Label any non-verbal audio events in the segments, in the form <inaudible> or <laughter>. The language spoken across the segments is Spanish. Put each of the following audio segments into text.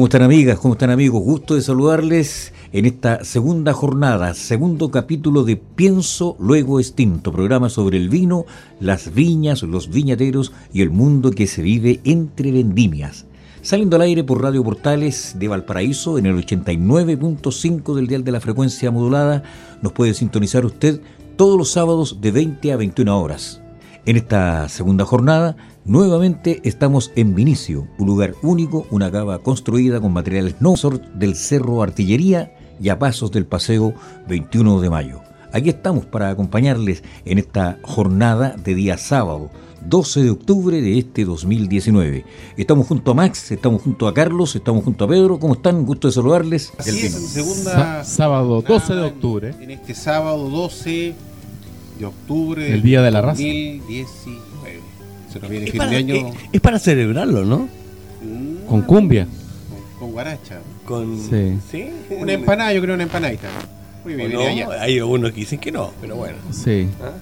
¿Cómo están amigas? ¿Cómo están amigos? Gusto de saludarles en esta segunda jornada, segundo capítulo de Pienso Luego Extinto, programa sobre el vino, las viñas, los viñateros y el mundo que se vive entre vendimias. Saliendo al aire por Radio Portales de Valparaíso en el 89.5 del dial de la frecuencia modulada, nos puede sintonizar usted todos los sábados de 20 a 21 horas. En esta segunda jornada, nuevamente estamos en Vinicio, un lugar único, una cava construida con materiales no del Cerro Artillería y a pasos del Paseo 21 de Mayo. Aquí estamos para acompañarles en esta jornada de día sábado, 12 de octubre de este 2019. Estamos junto a Max, estamos junto a Carlos, estamos junto a Pedro. ¿Cómo están? Gusto de saludarles. Así es, segunda sábado 12 de octubre. En este sábado 12 de octubre el día de la raza 2019. Se nos viene Es fin para, de año es- es para celebrarlo, ¿no? mm, con cumbia. con, con guaracha. Con, Sí. ¿Sí? Una empanada, yo creo una empanadita. Muy bien, no, hay algunos que dicen que no, pero bueno. Sí. ¿Ah?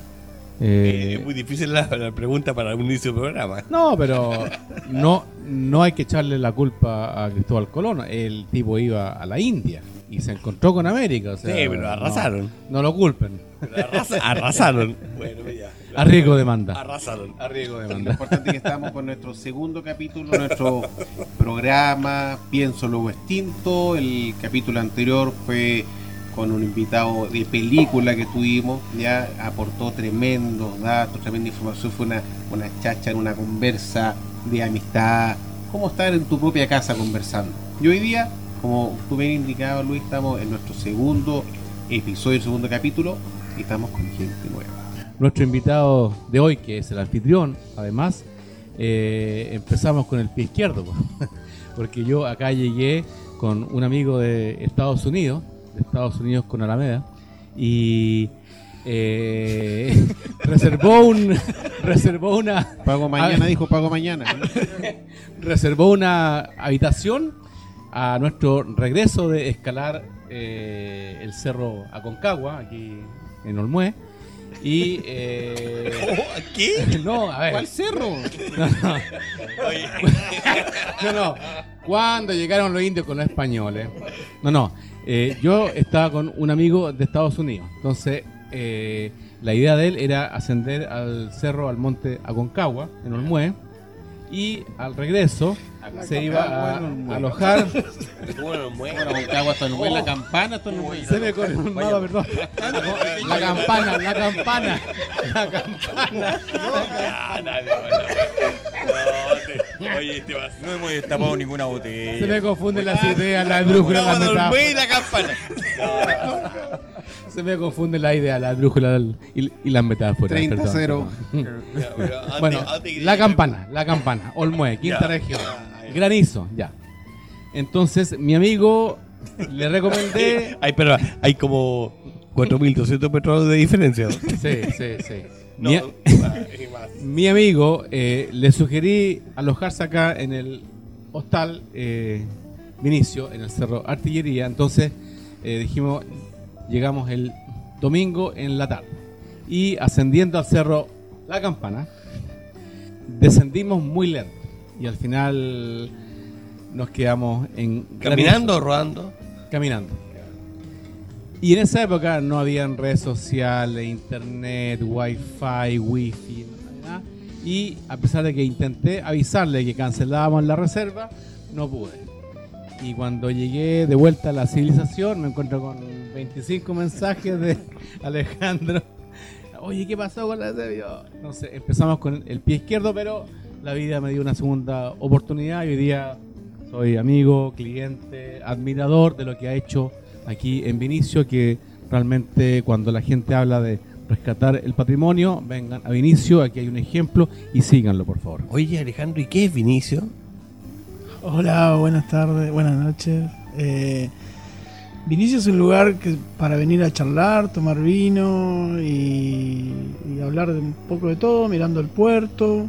Eh, Eh, es muy difícil la, la pregunta para un inicio de programa. no, pero no, no hay que echarle la culpa a Cristóbal Colón. El tipo iba a la India y se encontró con América. o sea, Sí, pero arrasaron. No, no lo culpen. Pero arrasa- arrasaron. <laughs> Bueno, ya. A riesgo de manda. Arrasaron. A riesgo de Lo importante es que estamos con nuestro segundo capítulo, nuestro programa Pienso Luego Extinto. El capítulo anterior fue con un invitado de película que tuvimos, ya aportó tremendos datos, tremenda información, fue una, una chacha, una conversa de amistad, como estar en tu propia casa conversando. Y hoy día, como tú bien indicado Luis, estamos en nuestro segundo episodio, segundo capítulo, y estamos con gente nueva. Nuestro invitado de hoy, que es el anfitrión, además, eh, empezamos con el pie izquierdo, po. <laughs> porque yo acá llegué con un amigo de Estados Unidos, de Estados Unidos con Alameda, y eh, <laughs> reservó un <laughs> reservó una Pago mañana, dijo pago mañana. reservó una habitación a nuestro regreso de escalar eh, el cerro Aconcagua aquí en Olmué y eh, <laughs> ¿Qué? <laughs> no a ver ¿Cuál cerro? <laughs> no, no. No, no. Cuando llegaron los indios con los españoles. No, no. Eh, yo estaba con un amigo de Estados Unidos. Entonces, eh, la idea de él era ascender al cerro, al monte Aconcagua, en Olmué. Y al regreso se iba a, alojar. <laughs> La campana, hasta no Se me corrió un perdón. <laughs> La campana, la campana, <laughs> la campana. Oye, este va. No hemos destapado ninguna botella. Se me confunden las ideas, la brújula, la metáfora. la campana. Se me confunden la idea, la brújula y, y las metáforas. 30-0. perdón. <laughs> Ya, pero <laughs> antes- Bueno, la campana, la campana, <laughs> Olmué, quinta región. Granizo, ya. Entonces, mi amigo le recomendé. Hay, pero hay como 4.200 metros de diferencia. ¿no? Sí, sí, sí. No, Mi, más. mi amigo eh, le sugerí alojarse acá en el hostal eh, Vinicio, en el Cerro Artillería. Entonces, eh, dijimos, llegamos el domingo en la tarde. Y ascendiendo al cerro La Campana, descendimos muy lento. Y al final nos quedamos en ¿Caminando o rodando? caminando. Y en esa época no habían redes sociales, internet, wifi, wifi, nada. Y a pesar de que intenté avisarle que cancelábamos la reserva, no pude. Y cuando llegué de vuelta a la civilización, me encuentro con 25 mensajes de <laughs> Alejandro. Oye, ¿qué pasó con la reserva? No sé, empezamos con el pie izquierdo, pero la vida me dio una segunda oportunidad hoy día Soy amigo, cliente, admirador de lo que ha hecho aquí en Vinicio, que realmente cuando la gente habla de rescatar el patrimonio, vengan a Vinicio, aquí hay un ejemplo y síganlo, por favor. Oye, Alejandro, ¿y qué es Vinicio? Hola, buenas tardes, buenas noches. Eh, Vinicio es un lugar que para venir a charlar, tomar vino y, hablar de un poco de todo, mirando el puerto.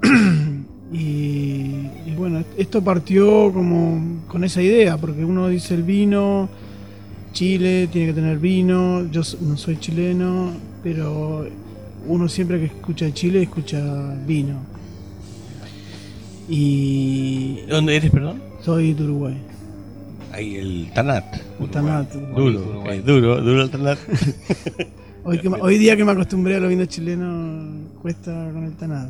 <clears throat> y, y bueno, esto partió como con esa idea, porque uno dice el vino, Chile tiene que tener vino, yo no soy chileno, pero uno siempre que escucha Chile escucha vino. Y ¿Dónde eres, perdón? soy de Uruguay. Ahí, el Tanat. El Tanat. Duro, es duro, duro el Tanat. <laughs> Hoy, que me- hoy día que me acostumbré a los vinos chilenos, cuesta con el Tanat.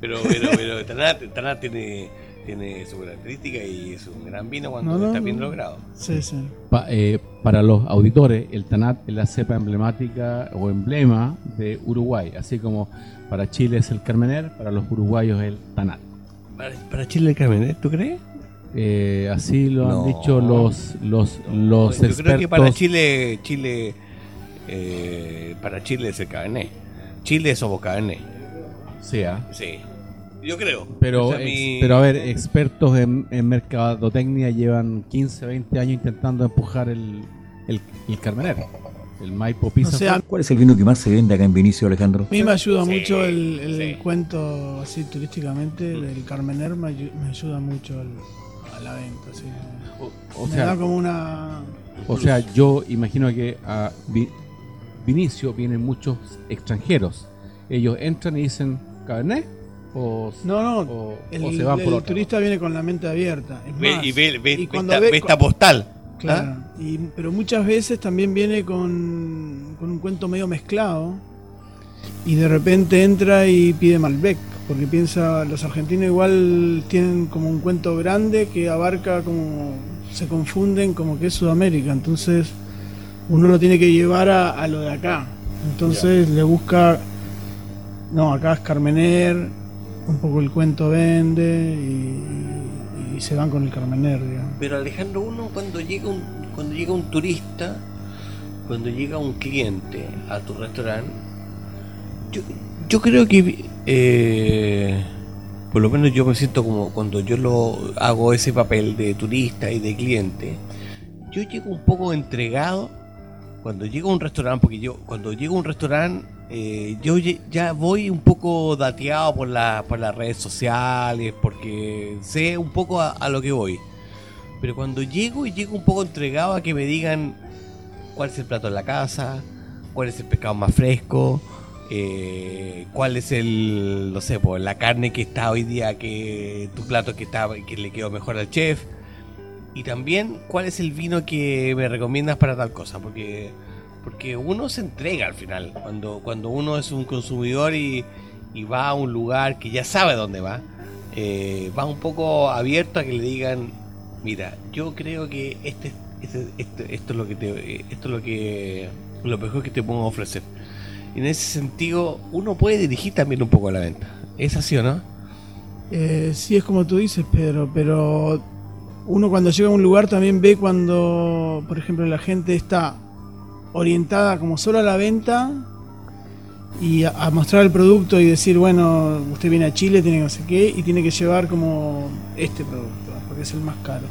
Pero, pero, pero el Tanat, el Tanat tiene, tiene su característica y es un gran vino cuando No, no, está bien logrado. Sí, sí. Pa- eh, para los auditores, el Tanat es la cepa emblemática o emblema de Uruguay, así como para Chile es el Carmener, para los uruguayos el Tanat. Para, para Chile el Carmen, ¿eh? ¿tú crees? Eh, así lo No. han dicho los los los Yo expertos. creo que para Chile, Chile, eh, para Chile es el Cabernet. Chile somos Cabernet. sea, Sí. Yo creo. pero Esa es ex- mi- pero a ver, expertos en, en mercadotecnia llevan 15, 20 años intentando empujar el el, el Carmener, el Maipo Pizza. O sea, a ¿Cuál es el vino que más se vende acá en Vinicio, Alejandro? mí me ayuda Sí, mucho el, el sí. cuento así turísticamente del Carmener, me, ayu- me ayuda mucho al- a la venta. así. o me sea, da como una... O sea, yo imagino que a Vi- Vinicio vienen muchos extranjeros. Ellos entran y dicen Cabernet o, No, no, o- el, o se van por el otro. turista viene con la mente abierta. Es más, y ve, ve- y cuando ve esta postal. Claro, ¿ah? y, pero muchas veces también viene con, con un cuento medio mezclado y de repente entra y pide Malbec, porque piensa, los argentinos igual tienen como un cuento grande que abarca como, se confunden como que es Sudamérica, entonces uno lo tiene que llevar a, a lo de acá, entonces le busca, no, acá es Carmener, un poco el cuento vende y, se van con el Carmener, digamos. Pero Alejandro, uno cuando llega un, cuando llega un turista, cuando llega un cliente a tu restaurante, yo, yo creo que eh, por lo menos yo me siento como cuando yo lo hago ese papel de turista y de cliente, yo llego un poco entregado cuando llego a un restaurante, porque yo cuando llego a un restaurante eh, yo ya voy un poco dateado por, la, por las redes sociales, porque sé un poco a, lo que voy. Pero cuando llego y llego un poco entregado a que me digan cuál es el plato de la casa, cuál es el pescado más fresco, eh, cuál es el, no sé, pues, la carne que está hoy día, que tu plato que, está, que le quedó mejor al chef. Y también cuál es el vino que me recomiendas para tal cosa, porque porque uno se entrega al final. Cuando, cuando uno es un consumidor y, va a un lugar que ya sabe dónde va, eh, va un poco abierto a que le digan, mira, yo creo que este, este- este- esto es lo que esto es lo que lo mejor que te puedo ofrecer. En ese sentido, uno puede dirigir también un poco a la venta. ¿Es así o no? Eh, sí, es como tú dices, Pedro, pero uno cuando llega a un lugar también ve cuando, por ejemplo, la gente está orientada como solo a la venta y a, a mostrar el producto y decir, bueno, usted viene a Chile, tiene que no sé qué, y tiene que llevar como este producto, porque es el más caro.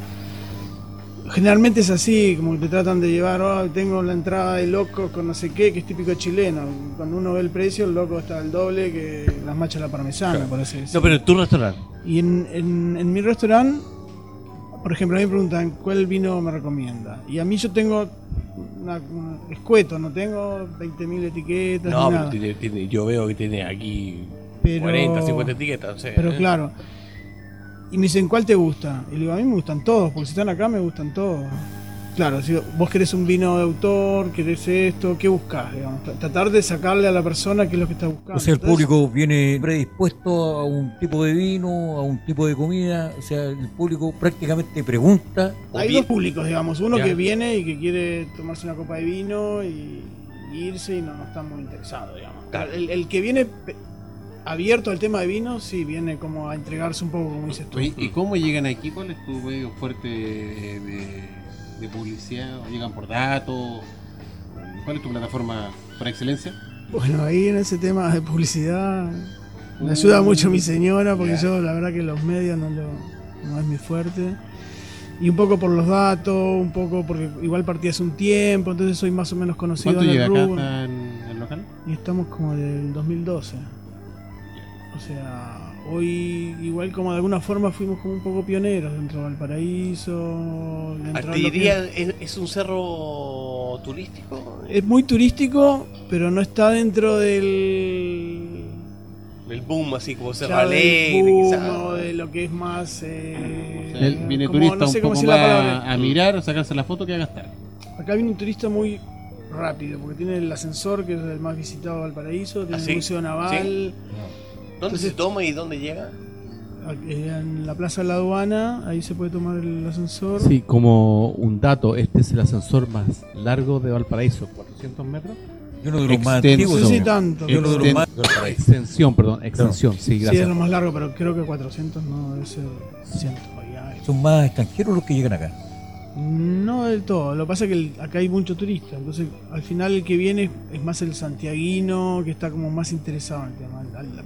Generalmente es así, como que te tratan de llevar, oh, tengo la entrada de loco con no sé qué, que es típico chileno. Cuando uno ve el precio, el loco está al doble que las machas de la parmesana, por así decirlo. No, pero en tu restaurante. Y en, en- en mi restaurante, por ejemplo, a mí me preguntan cuál vino me recomienda. Y a mí yo tengo una, escueto, no tengo 20.000 etiquetas No, ni pero tiene- tiene- yo veo que tiene aquí Pero- 40, 50 etiquetas. no sé, Pero ¿eh? claro. Y me dicen, ¿cuál te gusta? Y le digo, a mí me gustan todos, porque si están acá me gustan todos. Claro, si vos querés un vino de autor, querés esto, ¿qué buscás? Digamos? Tra- Tratar de sacarle a la persona qué es lo que está buscando. O sea, el público viene predispuesto a un tipo de vino, a un tipo de comida. O sea, el público prácticamente pregunta. Hay bien- dos públicos, digamos. Uno Ya. que viene y que quiere tomarse una copa de vino y, y irse y no, no está muy interesado, digamos. Claro. El, el que viene abierto al tema de vino, sí, viene como a entregarse un poco, como dices tú. ¿Y cómo llegan aquí? ¿Cuál es tu medio fuerte de, de- publicidad? ¿O ¿Llegan por datos? ¿Cuál es tu plataforma por excelencia? Bueno, ahí en ese tema de publicidad me ayuda mucho mi señora porque yo la verdad que los medios no, lo, no es mi fuerte. Y un poco por los datos, un poco porque igual partí hace un tiempo, entonces soy más o menos conocido ¿Cuánto en llega el acá rubro. hasta en el local? Y estamos como del 2012. O sea, hoy igual como de alguna forma fuimos como un poco pioneros dentro de Valparaíso. dentro que- es, es un cerro turístico. Es muy turístico, pero no está dentro del... El boom, así como Cerro claro, Alegre, quizás. de lo que es más... eh, sea, viene como- turista no sé un cómo poco más a mirar, a sacarse la foto que a gastar. Acá viene un turista muy rápido, porque tiene el ascensor, que es el más visitado de Valparaíso, tiene ¿Ah, sí? el Museo Naval, ¿Dónde Entonces- se toma y dónde llega? en la Plaza de la Aduana, ahí se puede tomar el ascensor. Sí, como un dato, este es el ascensor más largo de Valparaíso, 400 metros. Y uno de los más antiguos. No sé si tanto. Y uno de los Exten- más. Extensión, perdón, extensión, sí, Sí, es gracias. lo más largo, pero creo que 400 no debe ser 100 y algo. Son más extranjeros los que llegan acá. No del todo, lo que pasa es que el- acá hay mucho turista, entonces al final el que viene es más el santiaguino, que está como más interesado en el tema. Al- al-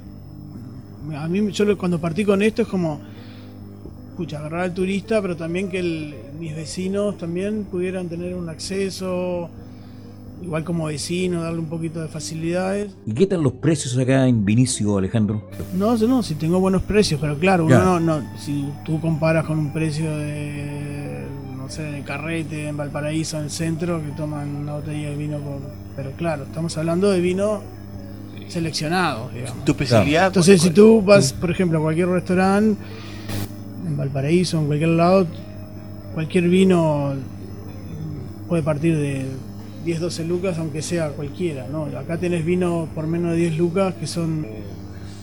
A mí, yo cuando partí con esto es como, escucha, agarrar al turista, pero también que el- mis vecinos también pudieran tener un acceso, igual como vecino, darle un poquito de facilidades. ¿Y qué tal los precios acá en Vinicio, Alejandro? No, no, si tengo buenos precios, pero claro, uno no, no, si tú comparas con un precio de, no sé, de carrete en Valparaíso, en el centro, que toman una botella de vino por... Pero claro, estamos hablando de vino seleccionado, digamos. Tu especialidad. Entonces, si ¿cuál- tú vas, por ejemplo, a cualquier restaurante, en Valparaíso, en cualquier lado, cualquier vino puede partir de 10, 12 lucas, aunque sea cualquiera, ¿no? Acá tenés vino por menos de 10 lucas que son...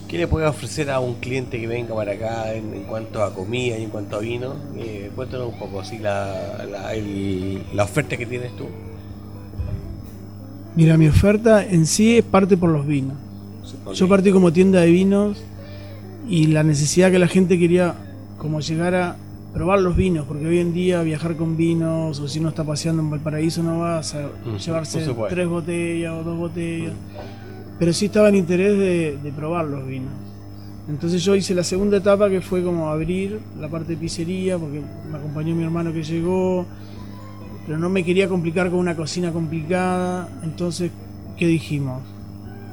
¿Qué le puedes ofrecer a un cliente que venga para acá en, en cuanto a comida y en cuanto a vino? Eh, cuéntanos un poco así la, la, el- la oferta que tienes tú. Mira, mi oferta en sí es parte por los vinos. Yo partí como tienda de vinos y la necesidad que la gente quería como llegar a probar los vinos, porque hoy en día viajar con vinos o si uno está paseando en Valparaíso no vas a Mm, llevarse no tres botellas o dos botellas, pero sí estaba en interés de, de probar los vinos. Entonces yo hice la segunda etapa que fue como abrir la parte de pizzería, porque me acompañó mi hermano que llegó, pero no me quería complicar con una cocina complicada, entonces, ¿qué dijimos?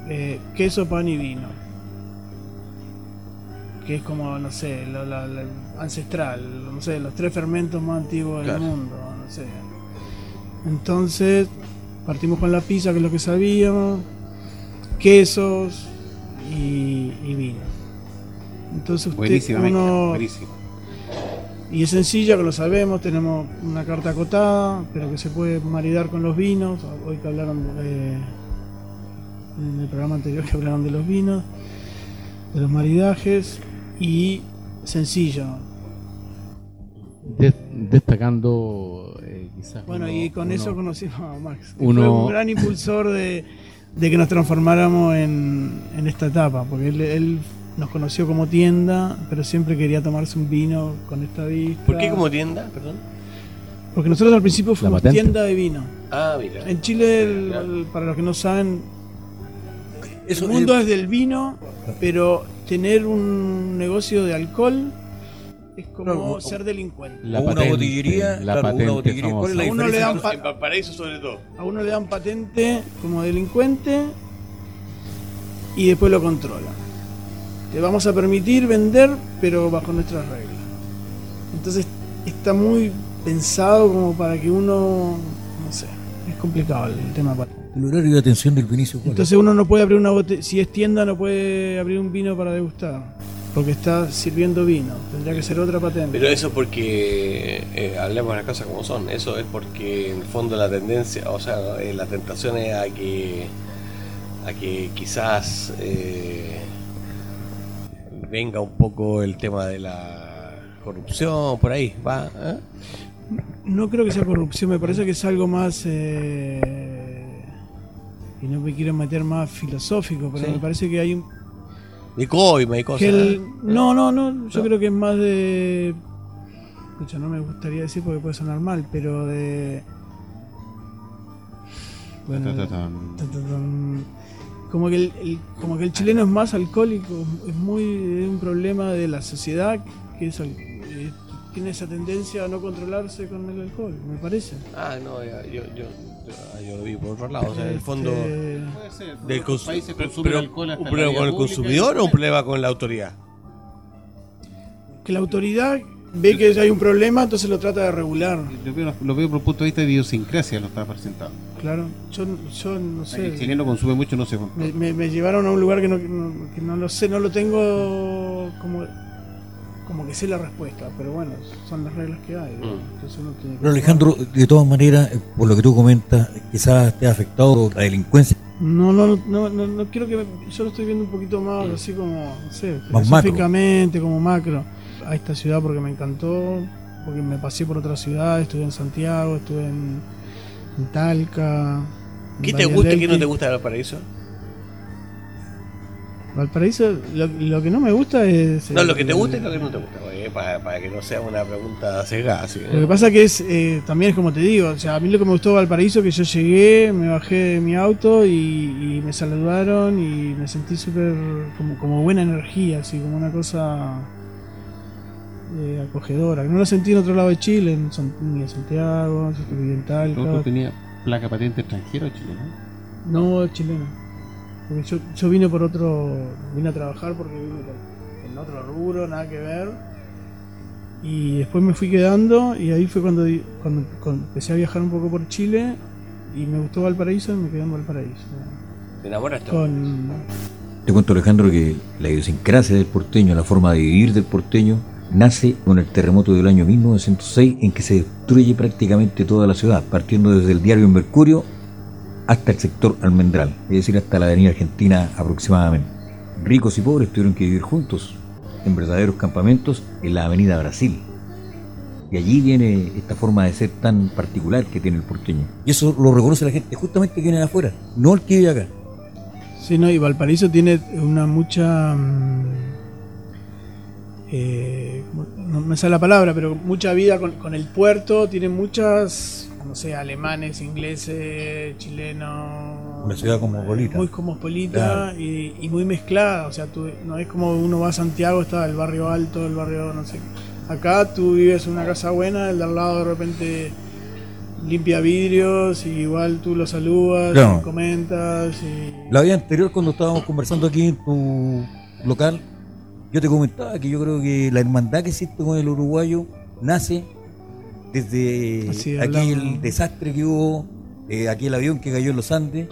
Eh, queso, pan y vino. Que es como, no sé, lo- ancestral, no sé, los tres fermentos más antiguos Claro. del mundo, no sé. Entonces, partimos con la pizza, que es lo que sabíamos, quesos y, y vino. Entonces usted, Buenísima, mezcla, uno, buenísima. Y es sencilla, que lo sabemos, tenemos una carta acotada, pero que se puede maridar con los vinos. Hoy que hablaron de, en el programa anterior que hablaron de los vinos, de los maridajes, y sencillo. De- destacando eh, quizás. Bueno, uno- y con uno- eso conocimos a Max. uno- Fue un gran impulsor de, de que nos transformáramos en, en esta etapa, porque él, él nos conoció como tienda, pero siempre quería tomarse un vino con esta vista. ¿Por qué como tienda? Perdón. Porque nosotros al principio fuimos tienda de vino. Ah, mira. En Chile, el- Claro. el- para los que no saben, Eso, el mundo es del vino, pero tener un negocio de alcohol es como ser delincuente. La una patente, botillería, la claro, una patente botillería. ¿Cuál es la A uno le dan En Valparaíso sobre todo. A uno le dan patente como delincuente y después lo controlan. Te vamos a permitir vender, pero bajo nuestras reglas. Entonces está muy pensado como para que uno, no sé, es complicado el tema. El horario de atención del Vinicio. Entonces uno no puede abrir una botella, si es tienda no puede abrir un vino para degustar, porque está sirviendo vino, tendría que ser otra patente. Pero eso porque, eh, hablemos las cosas como son, eso es porque en el fondo la tendencia, o sea, eh, la tentación es a que, a que quizás eh, venga un poco el tema de la corrupción por ahí, va. ¿eh? No creo que sea corrupción, me parece que es algo más. eh, y no me quiero meter más filosófico, pero Sí. me parece que hay un. De coima y cosas. Que el- ¿eh? no, no, no, yo ¿No? creo que es más de. Escucha, no me gustaría decir porque puede sonar mal, pero de. Bueno, Ta, como que el, el- como que el chileno es más alcohólico, es muy es un problema de la sociedad que es eh, tiene esa tendencia a no controlarse con el alcohol, me parece. Ah, no, ya, yo, yo, yo, yo lo vi por otro lado. O sea, en el fondo. Este, Puede ser. Del países pero- alcohol hasta ¿Un problema con el consumidor o un problema con la autoridad? que la autoridad ve que hay un problema, entonces lo trata de regular. Lo veo, lo veo por el punto de vista de idiosincrasia, lo estaba presentando. Claro, yo, yo no sé. El chileno consume mucho, no controla. Me, me- me llevaron a un lugar que no, que no, que no lo sé, no lo tengo como, como que sé la respuesta, pero bueno, son las reglas que hay. Mm. Entonces uno tiene que Pero Alejandro, de todas maneras, eh, por lo que tú comentas, quizás te ha afectado la delincuencia. No, no, no, no, no quiero que. me- yo lo estoy viendo un poquito más así como, no sé, Más macro. filosóficamente, como macro. A esta ciudad porque me encantó, porque me pasé por otra ciudad, estuve en Santiago, estuve en, en Talca. en ¿Qué te gusta y qué no te gusta de Valparaíso? Valparaíso, lo, lo que no me gusta es. No, lo que te gusta y lo que no te gusta. para, para que no sea una pregunta cegada. así, ¿eh? Lo que pasa que es, eh, también es como te digo, o sea, a mí lo que me gustó de Valparaíso que yo llegué, me bajé de mi auto y, y me saludaron y me sentí súper como, como buena energía, así como una cosa eh, acogedora. que No lo sentí en otro lado de Chile, en San- ni en Santiago, en ¿El otro Talca. tenía placa patente extranjero chileno? No, chileno. Porque yo, yo vine por otro, vine a trabajar porque vine por- en otro rubro, nada que ver. Y después me fui quedando y ahí fue cuando, di- cuando, cuando empecé a viajar un poco por Chile y me gustó Valparaíso y me quedé en Valparaíso. ¿Te enamoraste? Con, Te cuento, Alejandro, que la idiosincrasia del porteño, la forma de vivir del porteño, nace con el terremoto del año 1906 en que se destruye prácticamente toda la ciudad, partiendo desde el diario Mercurio hasta el sector Almendral, es decir, hasta la avenida Argentina aproximadamente. Ricos y pobres tuvieron que vivir juntos en verdaderos campamentos en la avenida Brasil. Y allí viene esta forma de ser tan particular que tiene el porteño. Y eso lo reconoce la gente justamente que viene de afuera, no el que vive acá. sí, no, y Valparaíso tiene una mucha... mm, eh, no me sale la palabra, pero mucha vida con, con el puerto, tiene muchas, no sé, alemanes, ingleses, chilenos. Una ciudad cosmopolita. Muy cosmopolita Claro. y, y muy mezclada. O sea, tú, no es como uno va a Santiago, está el barrio alto, el barrio, no sé. Acá tú vives en una casa buena, el de al lado de repente limpia vidrios y igual tú lo saludas, Claro. y comentas y... La vez anterior, cuando estábamos conversando aquí en tu local, yo te comentaba que yo creo que la hermandad que existe con el uruguayo nace desde aquel desastre que hubo, eh, aquel avión que cayó en los Andes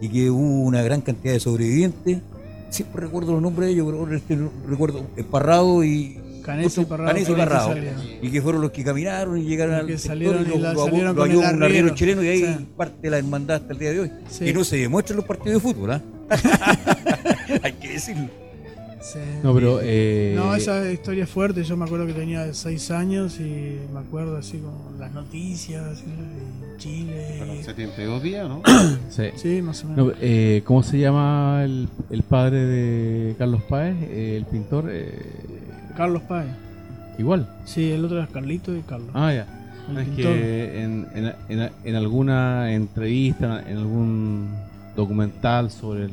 y que hubo una gran cantidad de sobrevivientes. Siempre recuerdo los nombres de ellos, pero ahora este recuerdo Esparrado y Canesi y Parrado. Y que Parrado. salieron. y que fueron los que caminaron y llegaron al sector salieron y y lo, la- lo- salieron lo con el un arriero chileno y ahí Sí. parte de la hermandad hasta el día de hoy. Sí. Que no se demuestra en los partidos de fútbol, ¿ah? <laughs> Hay que decirlo. Sí. No, pero. Eh, No, esa historia es fuerte. Yo me acuerdo que tenía seis años y me acuerdo así como las noticias y Fueron Chile. 72 días, ¿no? <coughs> sí. Sí, más o menos. No, eh, ¿Cómo se llama el, el padre de Carlos Páez? Eh, el pintor. eh, Carlos Páez. igual. Sí, el otro era Carlito y Carlos. Ah, ya. el es pintor. que en, en- en- en alguna entrevista, en algún documental sobre el,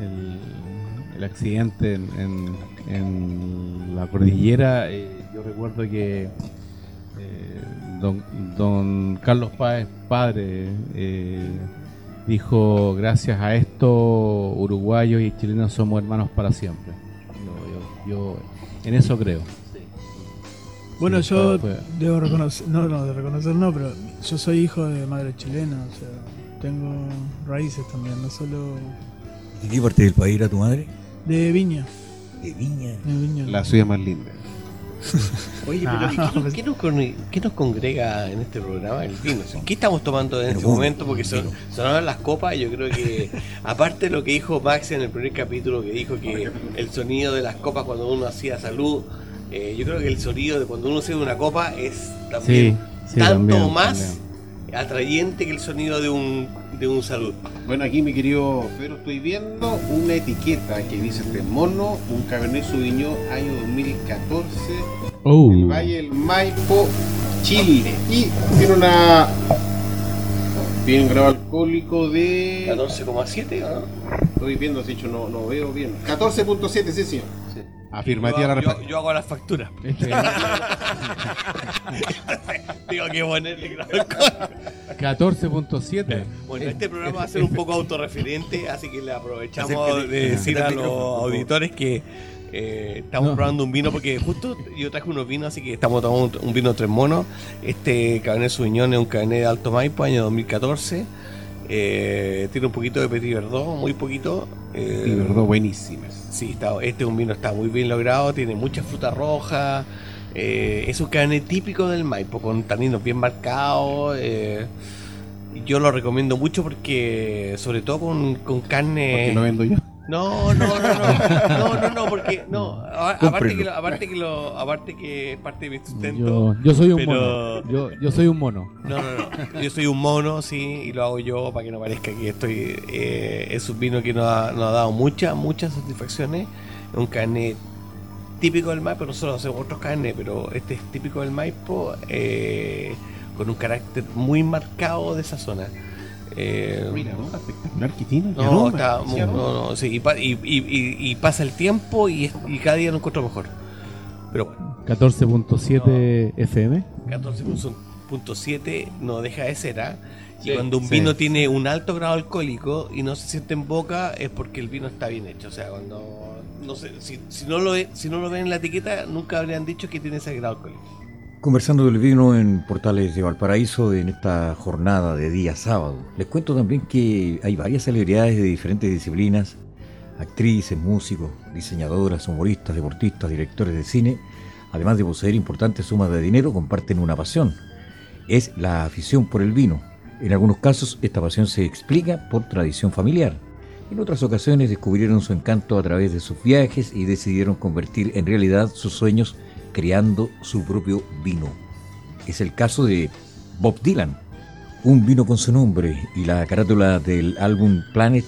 el, el accidente en, en- en la cordillera, eh, yo recuerdo que eh, don, don Carlos Páez, padre, eh, dijo, gracias a esto, uruguayos y chilenos somos hermanos para siempre. Yo, yo- yo en eso creo. Bueno, Sí, yo fue- debo reconocer, no, no, de reconocer no, pero yo soy hijo de madre chilena, o sea, tengo raíces también, no solo ¿De qué parte del país era tu madre? De Viña, De Viña. de Viña. La ciudad más linda. <laughs> Oye, pero Ah, ¿y ¿qué, qué nos, con- qué nos congrega en este programa? El vino. O sea, ¿Qué estamos tomando en este momento? Porque son, sonaron las copas y yo creo que, <laughs> aparte de lo que dijo Max en el primer capítulo, que dijo que el sonido de las copas cuando uno hacía salud, eh, yo creo que el sonido de cuando uno sirve una copa es también Sí, sí, tanto también, más también. Atrayente que el sonido de un, de un salud. Bueno, aquí mi querido Pedro, estoy viendo una etiqueta que dice este mono, un Cabernet Sauvignon año 2014, Oh. el Valle del Maipo, Chile. Y tiene una... Tiene un grado alcohólico de... 14,7, ¿o ¿no? Estoy viendo, de hecho no, no veo bien. 14.7, sí, señor. Afirmativa la yo, respuesta. yo, yo hago las facturas. <laughs> Este, Digo que ponerle grado alcohólico. 14.7. Bueno, este programa va a ser un poco autorreferente, así que le aprovechamos de decir a los auditores que eh, estamos No. probando un vino porque justo yo traje unos vinos, así que estamos tomando un, un vino tres monos. Este Cabernet Sauvignon es un Cabernet de Alto Maipo, año 2014. Eh, tiene un poquito de Petit Verdot, muy poquito. Eh, verdad, buenísimas. Sí, está, este un vino está muy bien logrado, tiene mucha fruta roja. eh, es un cabernet típico del Maipo, con taninos bien marcados. eh, yo lo recomiendo mucho porque, sobre todo con, con carne. Porque vendo yo. No, no, no, no, <laughs> no, no, no, porque no. Aparte que, lo- aparte que lo, aparte que es parte de mi sustento. Yo, yo soy un pero- mono. Yo, yo soy un mono. No, no, no. Yo soy un mono, sí, y lo hago yo para que no parezca que estoy. eh, es un vino que nos ha, nos ha dado muchas, muchas satisfacciones. Es un carnet típico del Maipo. Nosotros hacemos otros carnes, pero este es típico del Maipo, eh, con un carácter muy marcado de esa zona. Eh, ¿no? espectacular que tiene. no, aroma, está, no, no, sí, y, pa- y- y- y- y pasa el tiempo y, cada día lo encuentro mejor. Pero bueno. 14.7 FM. 14.7 no deja de ser, ¿ah? Y Sí, cuando un sí. vino tiene un alto grado alcohólico y no se siente en boca es porque el vino está bien hecho. O sea, cuando no sé, si, si no lo si no lo ven en la etiqueta, nunca habrían dicho que tiene ese grado alcohólico. Conversando del vino en Portales de Valparaíso en esta jornada de día sábado. Les cuento también que hay varias celebridades de diferentes disciplinas, actrices, músicos, diseñadoras, humoristas, deportistas, directores de cine, además de poseer importantes sumas de dinero, comparten una pasión. Es la afición por el vino. En algunos casos esta pasión se explica por tradición familiar. En otras ocasiones descubrieron su encanto a través de sus viajes y decidieron convertir en realidad sus sueños creando su propio vino. Es el caso de Bob Dylan, un vino con su nombre y la carátula del álbum Planet.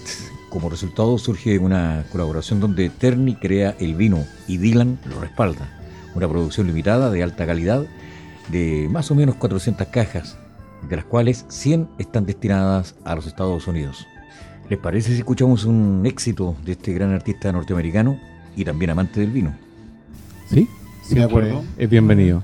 Como resultado surge una colaboración donde Terni crea el vino y Dylan lo respalda. Una producción limitada de alta calidad de más o menos 400 cajas, de las cuales 100 están destinadas a los Estados Unidos. ¿Les parece si escuchamos un éxito de este gran artista norteamericano y también amante del vino? ¿Sí? Siempre. Es bienvenido.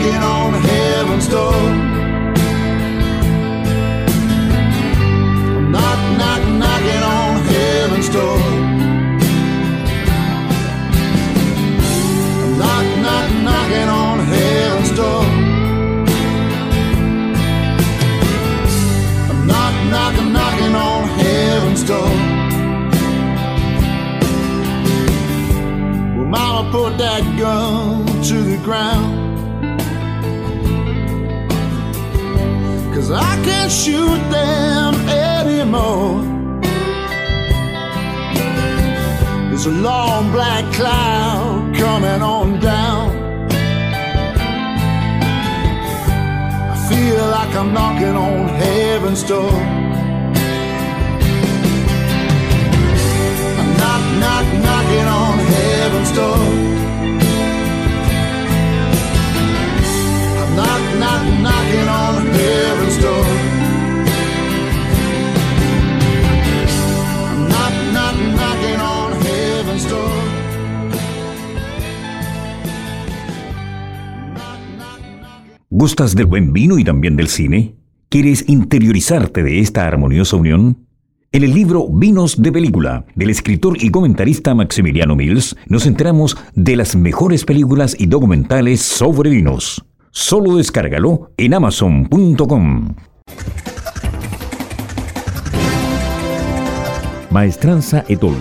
Knocking on heaven's door. Knock, knock, knocking on heaven's door. Knock, knock, knocking on heaven's door. Knock, knock, knocking on heaven's door. Mama put that gun to the ground. Cause I can't shoot them anymore. There's a long black cloud coming on down. I feel like I'm knocking on heaven's door. I'm knock, knock, knocking on heaven's door. ¿Gustas del buen vino y también del cine? ¿Quieres interiorizarte de esta armoniosa unión? En el libro Vinos de Película del escritor y comentarista Maximiliano Mills nos enteramos de las mejores películas y documentales sobre vinos. Solo descárgalo en amazon.com. Maestranza Etol.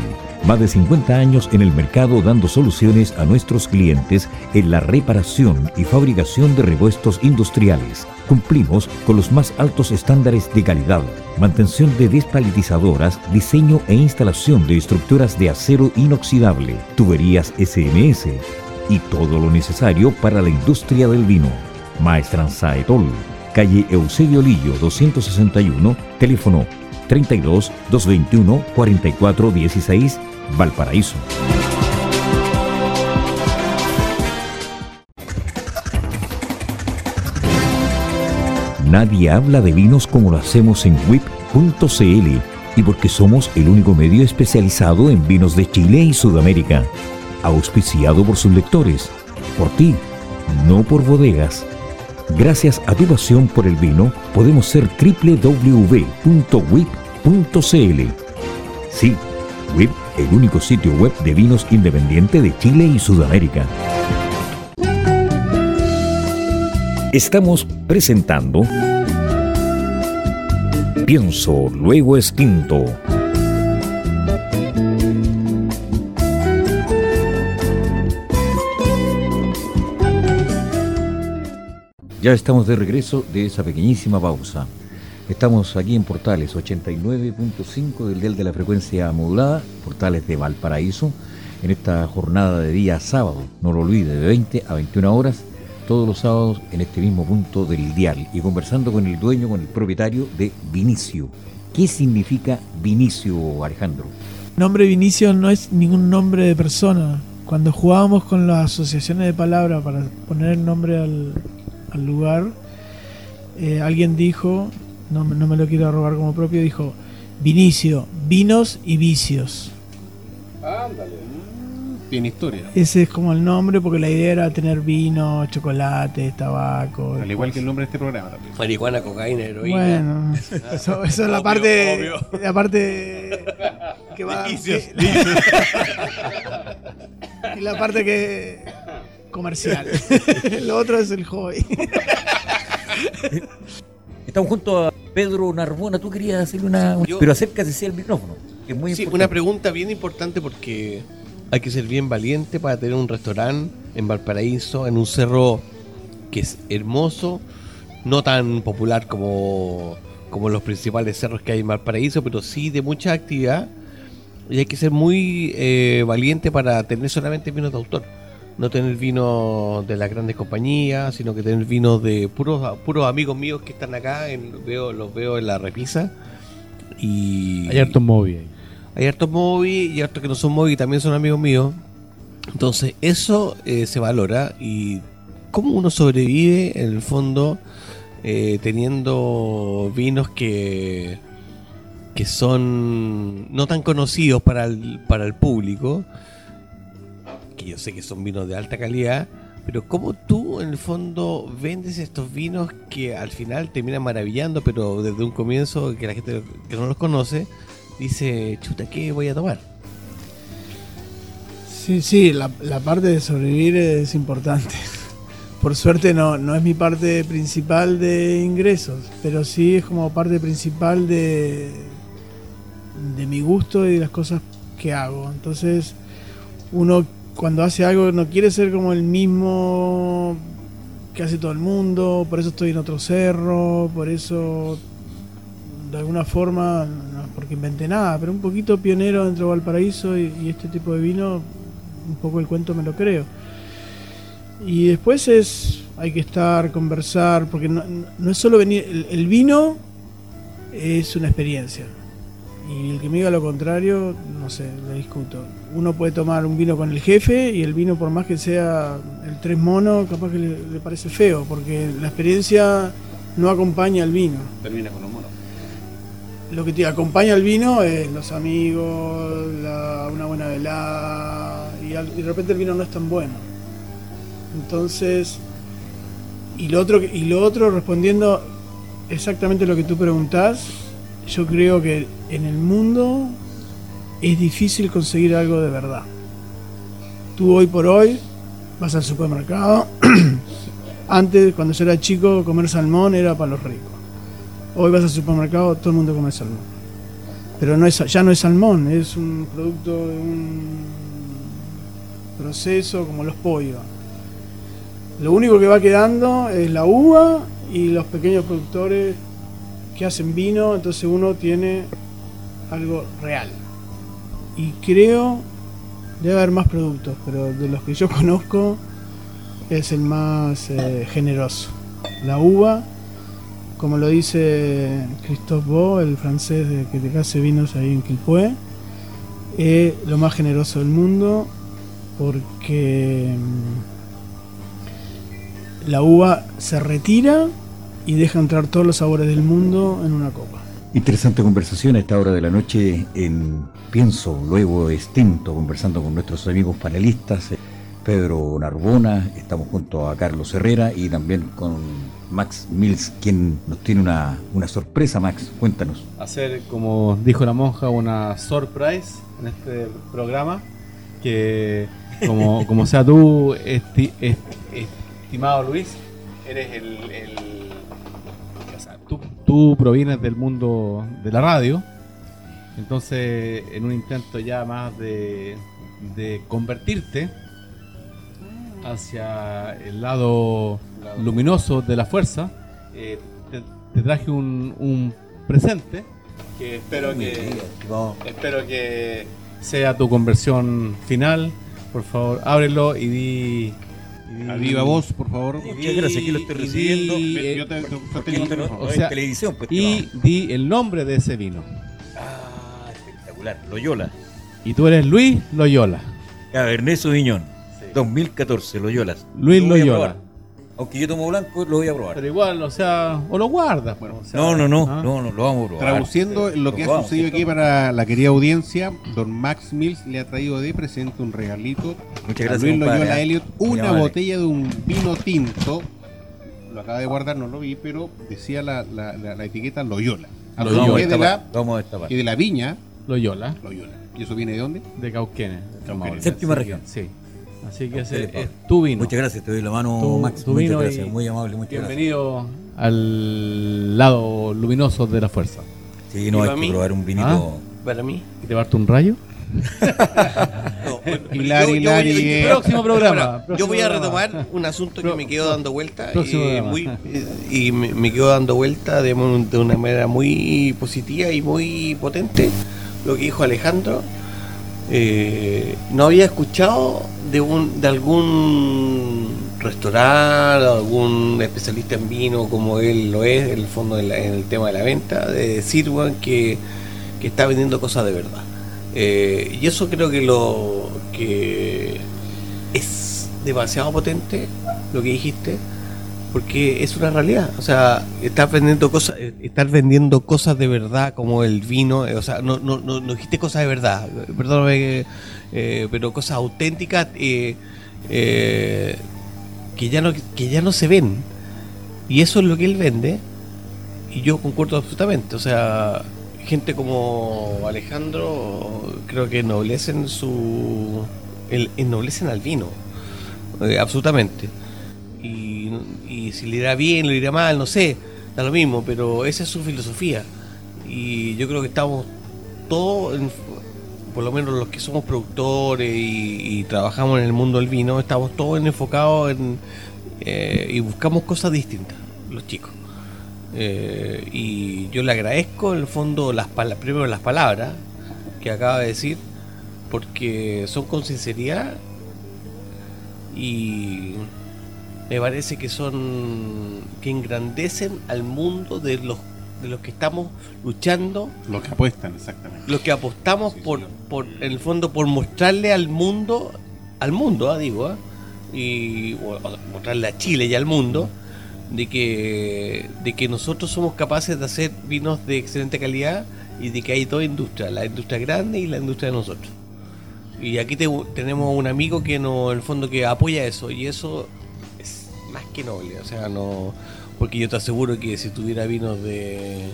Más de 50 años en el mercado dando soluciones a nuestros clientes en la reparación y fabricación de repuestos industriales. Cumplimos con los más altos estándares de calidad, mantención de despalitizadoras, diseño e instalación de estructuras de acero inoxidable, tuberías SMS y todo lo necesario para la industria del vino. Maestranza Etol, calle Eusebio Lillo 261, teléfono 32 221 44 16, Valparaíso. Nadie habla de vinos como lo hacemos en WIP.cl y porque somos el único medio especializado en vinos de Chile y Sudamérica. Auspiciado por sus lectores, por ti, no por bodegas. Gracias a tu pasión por el vino, podemos ser www.wip.cl. Sí, WIP, el único sitio web de vinos independiente de Chile y Sudamérica. Estamos presentando Pienso, luego extinto. Ya estamos de regreso de esa pequeñísima pausa. Estamos aquí en Portales 89.5 del dial de la frecuencia modulada, Portales de Valparaíso, en esta jornada de día sábado, no lo olvide, de 20 a 21 horas, todos los sábados en este mismo punto del dial y conversando con el dueño, con el propietario de Vinicio. ¿Qué significa Vinicio, Alejandro? Nombre Vinicio no es ningún nombre de persona. Cuando jugábamos con las asociaciones de palabras para poner el nombre al, al lugar, eh, alguien dijo, no, me- no me lo quiero robar como propio, dijo Vinicio, vinos y vicios. Tiene historia. Ese es como el nombre porque la idea era tener vino, chocolate, tabaco. Al igual que el nombre de este programa también. Marihuana, cocaína, heroína. Bueno, eso, eso es la Obvio, parte, obvio. la parte que va, Vicios, que- <laughs> y la parte que comercial. <laughs> Lo otro es el hobby. <laughs> Estamos junto a Pedro Narbona. Tú querías hacer una. yo- Pero acércate sí al micrófono, que es muy Sí, importante. una pregunta bien importante porque hay que ser bien valiente para tener un restaurante en Valparaíso, en un cerro que es hermoso, no tan popular como, como los principales cerros que hay en Valparaíso, pero sí de mucha actividad. Y hay que ser muy eh, valiente para tener solamente vinos de autor. No tener vino de las grandes compañías, sino que tener vinos de puros, puros amigos míos que están acá, en- veo, los veo en la repisa. Y Hay harto móvil ahí. hay hartos móvil y hartos que no son móvil y también son amigos míos. Entonces, eso eh, se valora. Y cómo uno sobrevive, en el fondo, eh, teniendo vinos que, que son no tan conocidos para el, para el público, yo sé que son vinos de alta calidad. Pero cómo tú en el fondo vendes estos vinos que al final terminan maravillando, pero desde un comienzo que la gente que no los conoce dice, chuta, ¿qué voy a tomar? Sí, sí, la, la parte de sobrevivir es importante. Por suerte no, no es mi parte principal de ingresos, pero sí es como parte principal de, de mi gusto y de las cosas que hago. Entonces, uno cuando hace algo no quiere ser como el mismo que hace todo el mundo, por eso estoy en otro cerro, por eso de alguna forma, no es porque inventé nada, pero un poquito pionero dentro de Valparaíso y, este tipo de vino, un poco el cuento me lo creo. Y después es, hay que estar, conversar, porque no, es solo venir, el vino es una experiencia. Y el que me diga lo contrario, no sé, le discuto. Uno puede tomar un vino con el jefe y el vino, por más que sea el tres mono, capaz que le, le parece feo, porque la experiencia no acompaña al vino. Termina con los monos. Lo que te acompaña al vino es los amigos, la- una buena velada, y, al- y de repente el vino no es tan bueno. Entonces, y lo otro, y lo otro respondiendo exactamente lo que tú preguntás, yo creo que en el mundo es difícil conseguir algo de verdad. Tú hoy por hoy vas al supermercado. <clears throat> Antes, cuando yo era chico, comer salmón era para los ricos. Hoy vas al supermercado, todo el mundo come salmón. Pero no es, ya no es salmón, es un producto de un proceso como los pollos. Lo único que va quedando es la uva y los pequeños productores que hacen vino, entonces uno tiene algo real. Y creo, debe haber más productos, pero de los que yo <laughs> conozco es el más eh, generoso. La uva, como lo dice Christophe Beau, el francés de, que te hace vinos ahí en Quilpué, es lo más generoso del mundo porque mm, la uva se retira y deja entrar todos los sabores del mundo en una copa. Interesante conversación a esta hora de la noche en Pienso, luego extinto, conversando con nuestros amigos panelistas, eh, Pedro Narbona, estamos junto a Carlos Herrera y también con Max Mills, quien nos tiene una, una sorpresa, Max, cuéntanos. Hacer, como dijo la monja, una surprise en este programa, que como, como sea tú, esti- est- estimado Luis, eres el... tú, provienes del mundo de la radio, entonces en un intento ya más de, de convertirte hacia el lado luminoso de la fuerza, eh, te, te traje un, un presente que espero que espero que sea tu conversión final. Por favor, ábrelo y di. A viva voz, por favor. Muchas gracias, aquí lo estoy recibiendo. Yo te, es televisión, pues. y di el nombre de ese vino. Ah, espectacular. Loyola. Y tú eres Luis Loyola. Cabernet Sauvignon. 2014, Loyola. Luis Loyola. Aunque yo tomo blanco, lo voy a probar. Pero igual, o sea, o lo guardas. Bueno, o sea, No, no, no, ¿ah? no, no, lo vamos a probar. Traduciendo lo que Lo ha sucedido aquí para la querida audiencia, don Max Mills le ha traído de presente un regalito Muchas gracias, Luis compadre. Loyola Elliot, una botella de un vino tinto. Lo acaba de guardar, no lo vi, pero decía la, la- la- la etiqueta Loyola. A Lo vamos de la, destapar. Lo vamos a destapar. y de la viña Loyola, Loyola. ¿Y eso viene de dónde? de Cauquenes. Séptima región. Sí. Así que ese Felipe. es tu vino. Muchas gracias, te doy la mano, Tu- Max. tu muchas vino gracias, muy amable, muchas gracias. Bienvenido al lado luminoso de la fuerza. Sí, no, ¿Y hay que mí? probar un vinito. Ah. Para mí. ¿Y te darte un rayo? <laughs> No, Hilari, <laughs> yo- Hilari, voy a- eh. Próximo programa. Yo voy a programa. retomar un asunto que me quedó dando vuelta próximo y, programa. muy, eh, y me, me quedó dando vuelta de, de una manera muy positiva y muy potente lo que dijo Alejandro. Eh, no había escuchado de un de algún restaurante, algún especialista en vino como él lo es, en el fondo de la- en el tema de la venta, de decir que, que está vendiendo cosas de verdad. Eh, y eso creo que lo que es demasiado potente lo que dijiste porque es una realidad. O sea estás vendiendo cosas eh, estás vendiendo cosas de verdad como el vino eh, o sea no, no, no, no dijiste cosas de verdad eh, perdóname eh, pero cosas auténticas que ya no que ya no se ven. Y eso es lo que él vende y yo concuerdo absolutamente. O sea gente como Alejandro creo que ennoblecen su ennoblecen al vino absolutamente si le irá bien le irá mal no sé da lo mismo pero esa es su filosofía. Y yo creo que estamos todos por lo menos los que somos productores y, trabajamos en el mundo del vino estamos todos enfocados en eh, y buscamos cosas distintas los chicos. Eh, y yo le agradezco en el fondo las primero las palabras que acaba de decir porque son con sinceridad y me parece que son que engrandecen al mundo de los de los que estamos luchando. Lo que apuestan, exactamente. los que apostamos Sí, por, por en el fondo por mostrarle al mundo al mundo ah, digo ah, y o- o mostrarle a Chile y al mundo de que de que nosotros somos capaces de hacer vinos de excelente calidad y de que hay dos industrias la industria grande y la industria de nosotros. Y aquí te- tenemos un amigo que no en el fondo que apoya eso y eso es más que noble. O sea, no. Porque yo te aseguro que si tuviera vinos de,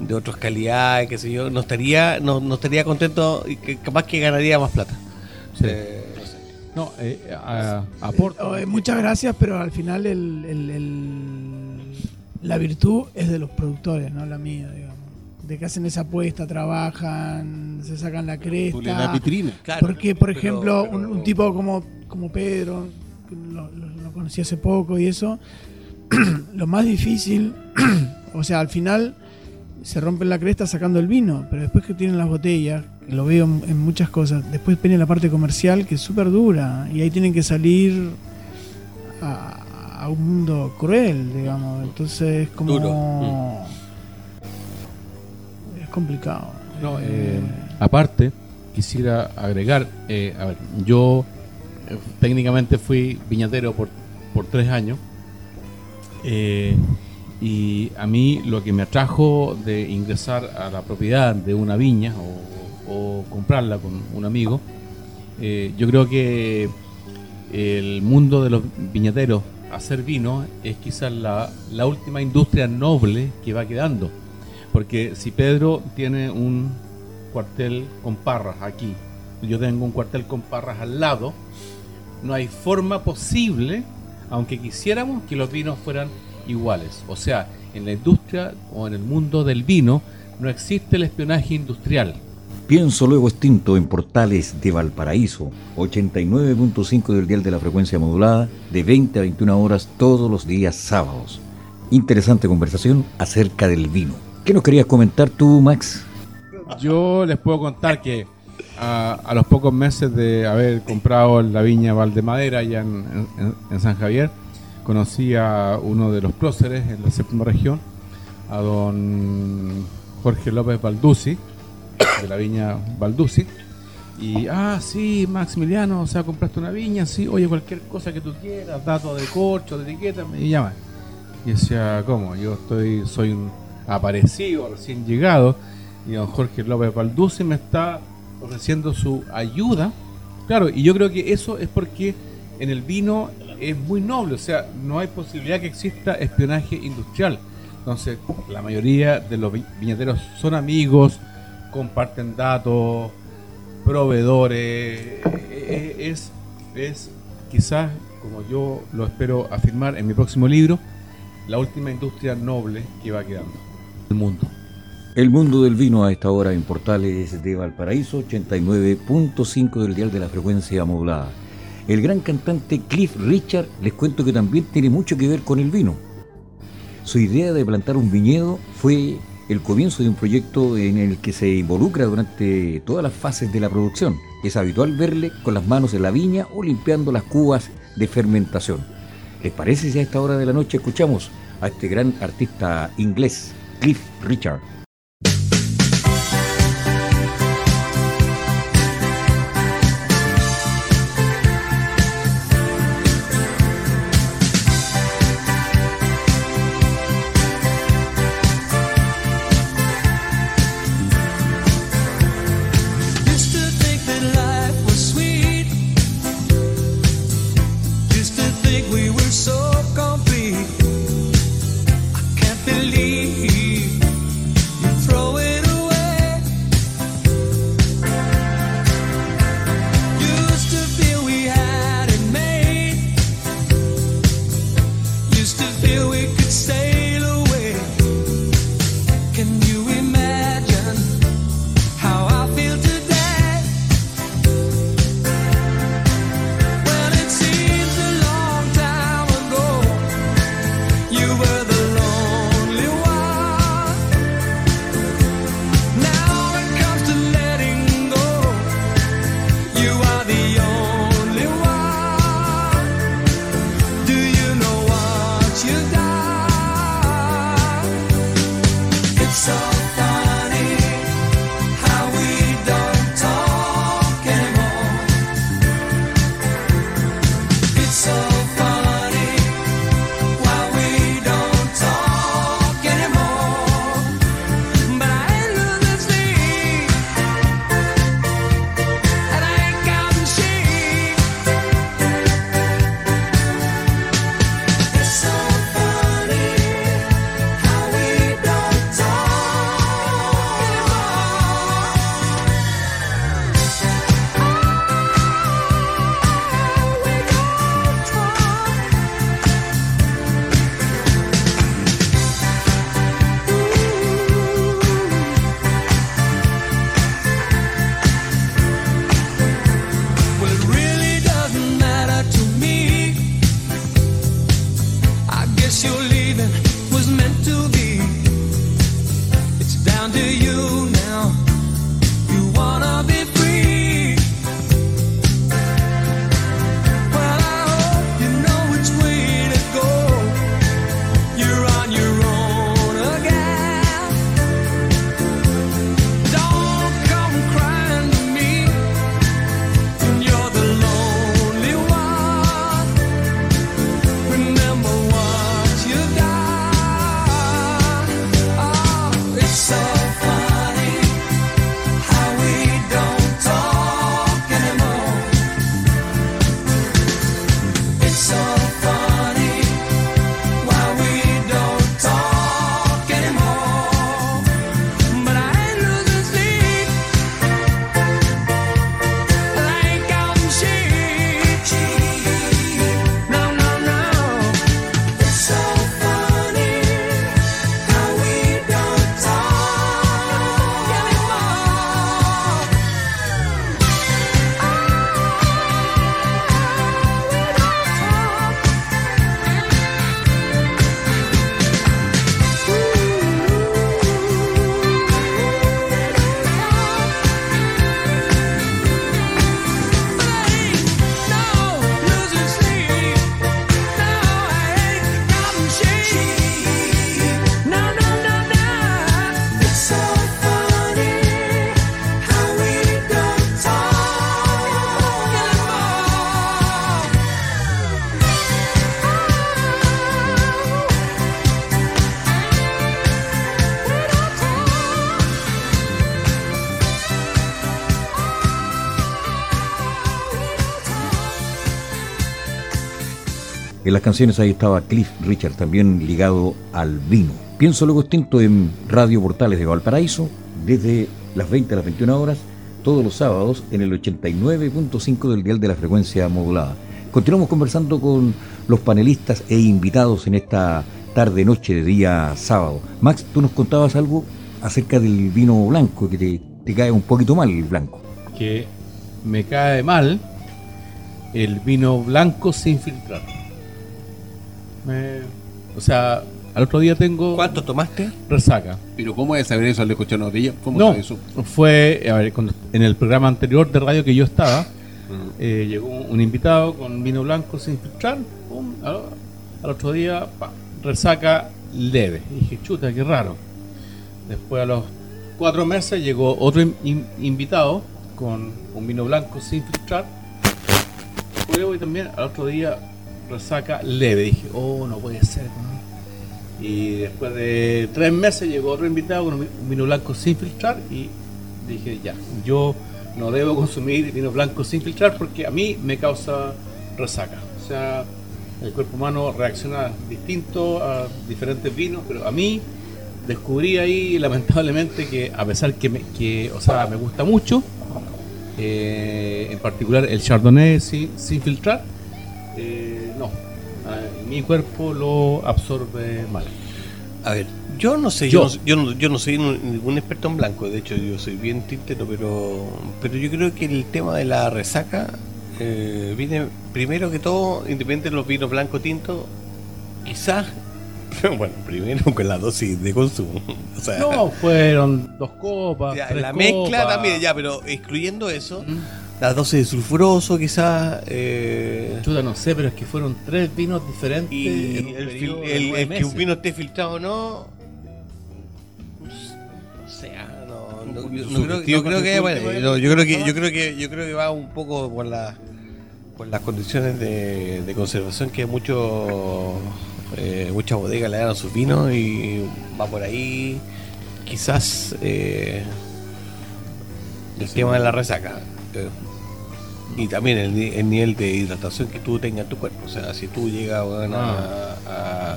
de otras calidades, qué sé yo, no estaría, no, no estaría contento y que capaz que ganaría más plata. Sí. Eh, no sé. No, eh, a-. Eh, muchas gracias, pero al final el, el- el- la virtud es de los productores, no la mía, digamos. De que hacen esa apuesta, trabajan, se sacan la cresta. vitrina. Claro, Porque, por pero- ejemplo, pero- un, un tipo como, como Pedro, que lo, lo- lo conocí hace poco y eso, <clears throat> lo más difícil, <clears throat> o sea, al final se rompen la cresta sacando el vino, pero después que tienen las botellas, que lo veo en, muchas cosas, después viene la parte comercial que es súper dura y ahí tienen que salir a, a un mundo cruel, digamos. Entonces, como. Duro. Es complicado. No, Eh, eh, aparte, quisiera agregar, eh, a ver, yo eh, técnicamente fui viñatero por, por tres años eh, y a mí lo que me atrajo de ingresar a la propiedad de una viña o, comprarla con un amigo, eh, yo creo que el mundo de los viñateros, hacer vino, es quizás la, la última industria noble que va quedando. Porque si Pedro tiene un cuartel con parras aquí, yo tengo un cuartel con parras al lado, no hay forma posible, aunque quisiéramos, que los vinos fueran iguales. O sea, en la industria o en el mundo del vino no existe el espionaje industrial. Pienso luego extinto en Portales de Valparaíso, 89.5 del dial de la frecuencia modulada, de 20 a 21 horas todos los días sábados. Interesante conversación acerca del vino. ¿Qué nos querías comentar tú, Max? Yo les puedo contar que a, los pocos meses de haber comprado la viña Valdemadera allá en, en- en San Javier, conocí a uno de los próceres en la séptima región, a don Jorge López Balduzzi, de la viña Balduzzi. Y, ah, sí, Maximiliano, o sea, compraste una viña, sí, oye, cualquier cosa que tú quieras, datos de corcho, de etiqueta, me llama. Y decía, ¿cómo? Yo estoy, soy un aparecido, recién llegado, y don Jorge López Balduzzi me está ofreciendo su ayuda. Claro, y yo creo que eso es porque en el vino es muy noble, o sea, no hay posibilidad que exista espionaje industrial. Entonces, la mayoría de los vi- viñateros son amigos, comparten datos, proveedores. eh, eh, Es, es quizás, como yo lo espero afirmar en mi próximo libro, la última industria noble que va quedando el mundo. El mundo del vino a esta hora en Portales de Valparaíso, 89.5 del dial de la frecuencia modulada. El gran cantante Cliff Richard, les cuento que también tiene mucho que ver con el vino. Su idea de plantar un viñedo fue el comienzo de un proyecto en el que se involucra durante todas las fases de la producción. Es habitual verle con las manos en la viña o limpiando las cubas de fermentación. ¿Les parece si a esta hora de la noche escuchamos a este gran artista inglés, Cliff Richard? Canciones ahí estaba Cliff Richard, también ligado al vino. Pienso luego extinto en Radio Portales de Valparaíso, desde las 20 a las 21 horas, todos los sábados en el 89.5 del dial de la frecuencia modulada. Continuamos conversando con los panelistas e invitados en esta tarde, noche de día sábado. Max, tú nos contabas algo acerca del vino blanco, que te, te cae un poquito mal el blanco. Que me cae mal el vino blanco sin filtrar. Me- o sea, al otro día tengo ¿Cuánto tomaste? resaca. Pero ¿cómo es saber eso al escuchar una botella? ¿Cómo No, eso? fue a ver, cuando- en el programa anterior de radio que yo estaba, eh, llegó un invitado con vino blanco sin filtrar, pum, al, al otro día, pa, resaca leve. Y dije, chuta, qué raro. Después a los cuatro meses llegó otro in- in- invitado con un vino blanco sin filtrar. Pruebo y también al otro día resaca leve. Dije, oh, no puede ser. Y después de tres meses llegó otro invitado con un vi- un vino blanco sin filtrar y dije, ya, yo no debo consumir vino blanco sin filtrar porque a mí me causa resaca. O sea, el cuerpo humano reacciona distinto a diferentes vinos, pero a mí descubrí ahí lamentablemente que a pesar que me, que, o sea, me gusta mucho, eh, en particular el Chardonnay sin, sin filtrar, mi cuerpo lo absorbe mal. A ver, yo no sé, Yo. yo, no, yo, no, soy ningún experto en blanco, de hecho yo soy bien tintero, pero, pero yo creo que el tema de la resaca eh, viene primero que todo, independiente de los vinos blancos tintos, quizás, <laughs> bueno, primero con la dosis de consumo. <laughs> O sea, No, fueron dos copas. ya, tres la mezcla también, ya, pero excluyendo eso, Mm. La dosis de sulfuroso quizás... Eh, Chuta, no sé, pero es que fueron tres vinos diferentes. y en un el, fil- el- que un vino esté filtrado o no. No sé, no, no, yo, no creo, yo creo que bueno, yo, yo creo que yo creo que yo creo que va un poco por la por las condiciones de, de conservación que muchos eh, muchas bodegas le dan a sus vinos y va por ahí quizás eh, el tema de la resaca eh, y también el, ni- el nivel de hidratación que tú tengas en tu cuerpo. O sea, si tú llegas bueno, a, a-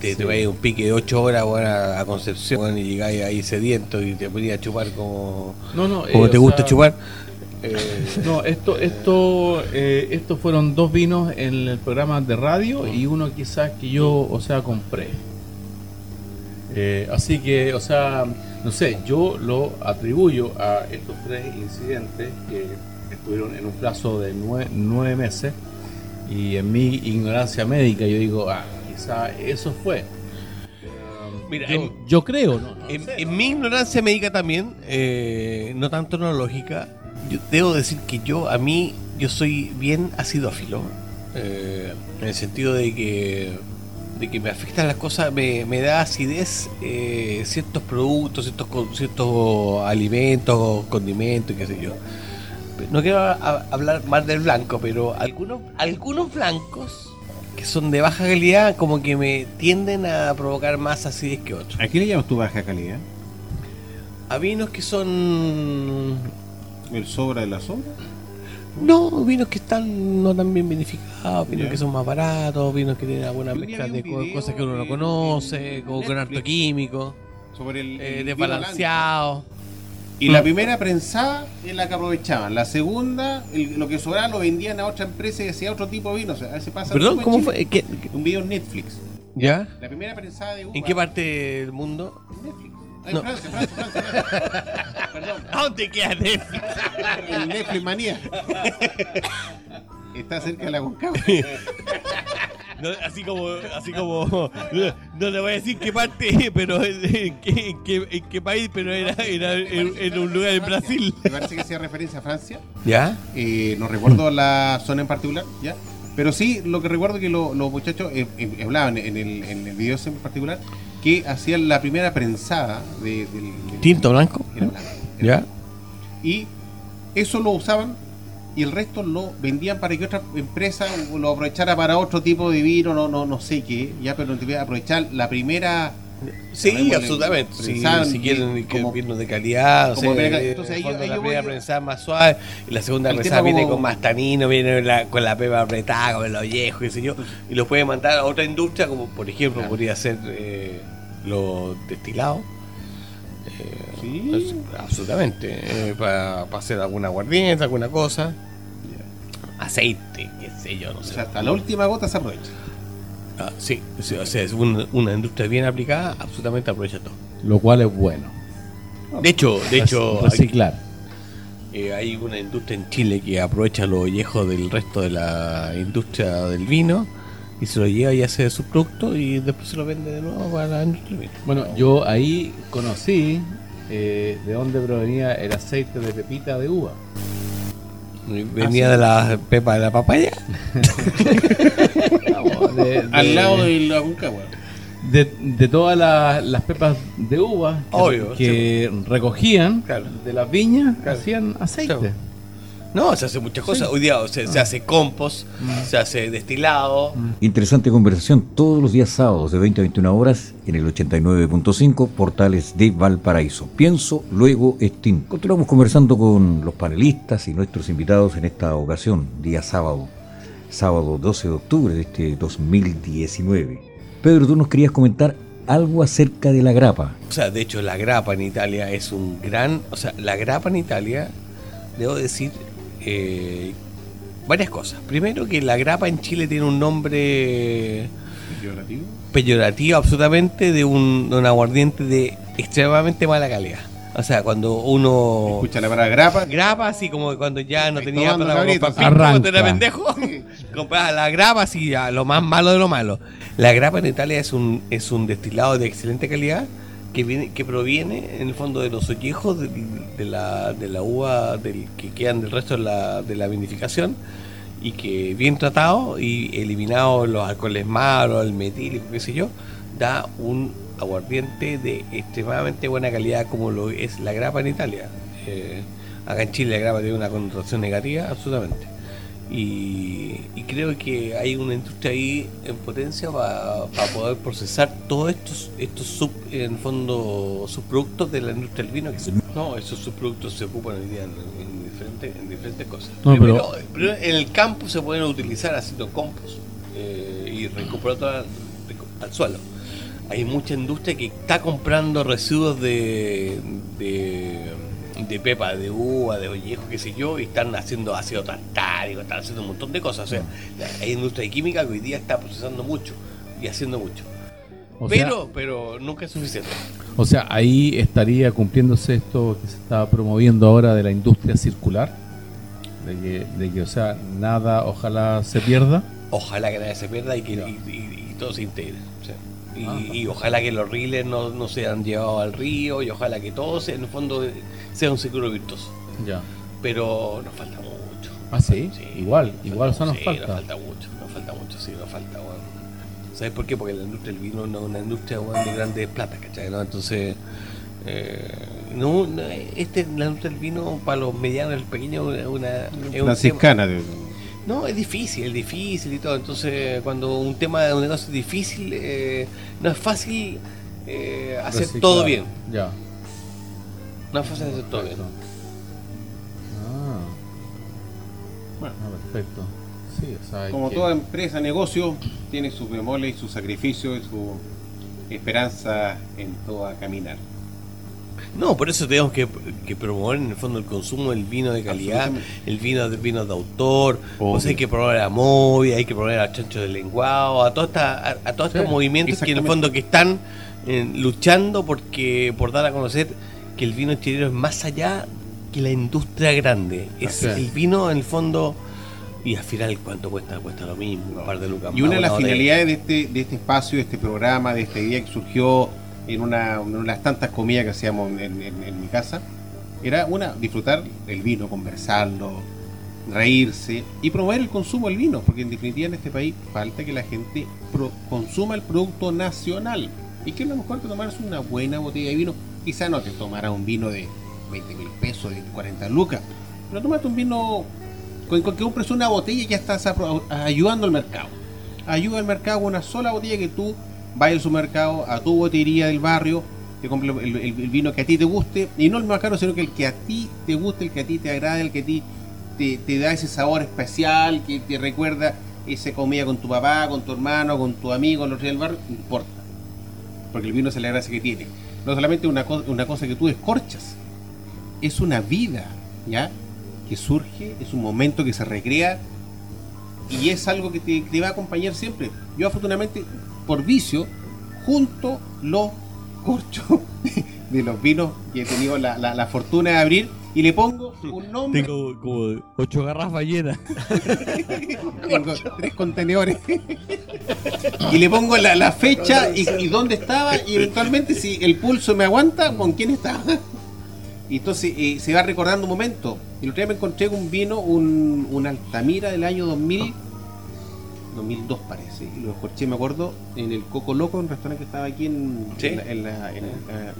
te, te vas a ir un pique de 8 horas bueno, a, Concepción bueno, y llegáis ahí sediento y te ponías a chupar como, No, no, como eh, te gusta sea, chupar. eh, No, esto, esto, eh, estos fueron dos vinos en el programa de radio y uno quizás que yo, o sea, compré. Así que, o sea, no sé, yo lo atribuyo a estos tres incidentes que estuvieron en un plazo de nueve, nueve meses y en mi ignorancia médica yo digo, ah, quizás eso fue. Eh, Mira, yo, en- yo creo, ¿no? No En, sé. en mi ignorancia médica también, eh, no tanto neurológica, yo debo decir que yo, a mí, yo soy bien acidófilo. eh, en el sentido de que, de que me afectan las cosas, me, me da acidez eh, ciertos productos, ciertos, ciertos alimentos, condimentos y qué sé yo. No quiero a- hablar más del blanco, pero algunos, algunos blancos que son de baja calidad como que me tienden a provocar más acidez que otros. ¿A qué le llamas tu baja calidad? A vinos que son. ¿El sobra de la sombra? No, vinos que están no tan bien vinificados, vinos que son más baratos, vinos que tienen alguna mezcla de cosas que uno no conoce, en con, harto químico, Sobre el, eh, el desbalanceado. Y la primera prensada es la que aprovechaban. La segunda, el- lo que sobraba lo vendían a otra empresa y hacía otro tipo de vino. O sea, veces pasa Perdón, ¿cómo fue? ¿Qué- qué- Un video en Netflix. ¿Ya? La primera prensada de uva. ¿En qué parte del mundo? Netflix. Ay, No. Francia, Francia, Francia. Perdón. ¿A dónde queda Netflix? El Netflix manía. Está cerca de la Concagua. No, así como, así como, no, le voy a decir qué parte, pero en, qué, en qué- en qué país, pero era, era en, en un lugar en Brasil. Me parece que hacía referencia a Francia. ¿Ya? Eh, no recuerdo la zona en particular, ¿ya? Pero sí, lo que recuerdo que lo- los muchachos eh, eh, hablaban en el, en el video en particular, que hacían la primera prensada de, del, del- ¿Tinto blanco? era blanco, era ¿Ya? blanco. Y eso lo usaban y el resto lo vendían para que otra empresa lo aprovechara para otro tipo de vino, no, no, no sé qué, ya, pero aprovechar la primera Sí, absolutamente. Si, quieren como- vinos de calidad, o como sea, pega- eh, entonces ahí la primera prensada más suave y la segunda prensada viene como- con más tanino, viene la- con la pepa apretada, con el ollejo, qué sé yo, y lo puede mandar a otra industria, como por ejemplo Claro. podría ser eh, los destilados. Eh, Sí. es- absolutamente. eh, para hacer alguna aguardiente, alguna cosa. Aceite, qué sé yo, no O sé. sea, hasta la última gota se aprovecha. Ah, sí, sí, o sea, es una, una industria bien aplicada, absolutamente aprovecha todo. Lo cual es bueno. De hecho, de hecho, hay- reciclar. Eh, hay una industria en Chile que aprovecha los viejos del resto de la industria del vino y se lo lleva y hace su producto y después se lo vende de nuevo para la industria. Bueno, yo ahí conocí eh, de dónde provenía el aceite de pepita de uva. Y Venía de la pepa de la papaya. <laughs> De, de- Al lado de la Concagua. de, de todas las, las pepas de uva que, Obvio, que recogían Claro. de las viñas, Claro. hacían aceite. Claro. No, se hace muchas cosas. Hoy día se hace compost, se hace destilado. Interesante conversación todos los días sábados de 20 a 21 horas en el 89.5 Portales de Valparaíso. Pienso, luego extinto. Continuamos conversando con los panelistas y nuestros invitados en esta ocasión, día sábado, sábado 12 de octubre de este 2019. Pedro, tú nos querías comentar algo acerca de la grapa. O sea, de hecho, la grapa en Italia es un gran. O sea, la grapa en Italia, debo decir eh, varias cosas. Primero, que la grapa en Chile tiene un nombre Peyorativo. peyorativo absolutamente de un, de un aguardiente de extremadamente mala calidad. O sea, cuando uno Escucha la palabra grapa. grapa, así como cuando ya no tenía para cuando era pendejo, compraba la grapa así, a lo más malo de lo malo. La grapa en Italia es un, es un destilado de excelente calidad que viene, que proviene en el fondo de los ollejos de, la, de la uva del, que quedan del resto de la, de la vinificación y que bien tratado y eliminado los alcoholes malos, el metílico, qué sé yo, da un aguardiente de extremadamente buena calidad como lo es la grapa en Italia. Eh, acá en Chile la grapa tiene una connotación negativa, absolutamente. Y, y creo que hay una industria ahí en potencia para poder procesar todos estos estos sub, en fondo subproductos de la industria del vino que se- no. esos subproductos se ocupan hoy día en, en diferentes en diferentes cosas. No, en el campo se pueden utilizar haciendo compost eh, y recuperar todo al, al suelo. Hay mucha industria que está comprando residuos de, de, de pepa, de uva, de ollejo, qué sé yo, y están haciendo ácido tartárico, están haciendo un montón de cosas. O sea, hay industria química que hoy día está procesando mucho y haciendo mucho. O sea- pero, pero nunca es suficiente. O sea, ahí estaría cumpliéndose esto que se está promoviendo ahora de la industria circular. De que, de que, o sea, nada ojalá se pierda. Ojalá que nadie se pierda y que Ya. y, y- y todo se integre. o sea, y, Ah, y ojalá que los riles no, no sean llevados al río y ojalá que todo sea, en el fondo sea un ciclo virtuoso. Ya. Pero nos falta mucho. Ah, sí, Sí, igual, nos igual, o sea, nos sí, falta. Nos falta mucho, nos falta mucho, sí, nos falta. ¿Sabes por qué? Porque la industria del vino no es una industria de grandes plata, ¿cachai? ¿no? Entonces, eh, no, no, este, la industria del vino para los medianos y los pequeños es una, es un tema- Franciscana. de- no, es difícil, es difícil y todo. Entonces, cuando un tema de un negocio es difícil, eh, no es fácil eh, hacer Reciclar. todo bien. Ya. No es fácil hacer todo bien. Ah. Bueno. Ah, perfecto. Sí, o sea, Como que- toda empresa, negocio, tiene sus bemoles y sus sacrificios y su esperanza en todo a caminar. No, por eso tenemos que, que promover en el fondo el consumo del vino de calidad, el vino de vino de autor, sea, hay que promover a Moby, hay que promover a Chancho del Lenguado, a, toda esta, a, a todos estos movimientos que en el fondo que están eh, luchando porque por dar a conocer que el vino chileno es más allá que la industria grande. Es el vino en el fondo y al final cuánto cuesta, cuesta lo mismo, un par de lucas. Y una de las finalidades de este, de este espacio, de este programa, de esta idea que surgió en una, de las tantas comidas que hacíamos en, mi casa, era una, disfrutar el vino, conversarlo, reírse y promover el consumo del vino, porque en definitiva en este país falta que la gente consuma el producto nacional. Y que lo mejor que tomarse una buena botella de vino. Quizá no te tomarás un vino de 20 mil pesos, de 40 lucas, pero tomate un vino con, que compres una botella y ya estás ayudando al mercado. Ayuda al mercado una sola botella que tú vas al supermercado, a tu botería del barrio, te compras el, vino que a ti te guste, y no el más caro, sino que el que a ti te guste, el que a ti te agrade, el que a ti te, da ese sabor especial, que te recuerda esa comida con tu papá, con tu hermano, con tu amigo, los del barrio, no importa. Porque el vino es la gracia que tiene. No solamente una, una cosa que tú descorchas, es una vida, ¿ya? Que surge, es un momento que se recrea y es algo que te, te va a acompañar siempre. Yo afortunadamente, por vicio, junto los corchos <laughs> de los vinos que he tenido la, la- la fortuna de abrir y le pongo un nombre. Tengo como ocho garrafas llenas. <laughs> Tengo tres contenedores. y le pongo la, la fecha y, y dónde estaba y eventualmente si el pulso me aguanta, con quién estaba. Y entonces eh, se va recordando un momento. Y el otro día me encontré con un vino, un, un Altamira del año 2000, 2002 parece. Y lo escorché, me acuerdo, en el Coco Loco, un restaurante que estaba aquí en, Sí. en la... en la- en la-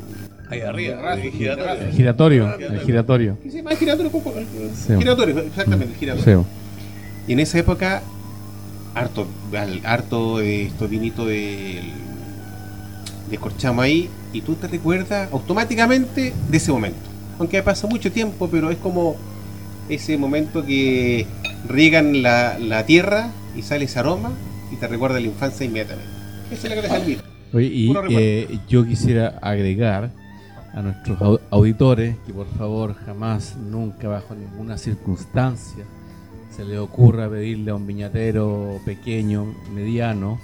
Ahí arriba, en el giratorio. El giratorio, el giratorio. ¿Qué se llama? El giratorio, Coco- el Sí. giratorio, exactamente, el giratorio. Sí. Y en esa época, harto, harto de estos vinitos de, de corchamos ahí, y tú te recuerdas automáticamente de ese momento. Aunque pasa mucho tiempo, pero es como ese momento que riegan la, la tierra y sale ese aroma y te recuerda la infancia inmediatamente. Esa es la gracia del vino. Oye, y eh, yo quisiera agregar a nuestros au- auditores que por favor jamás, nunca, bajo ninguna circunstancia, se le ocurra pedirle a un viñatero pequeño, mediano,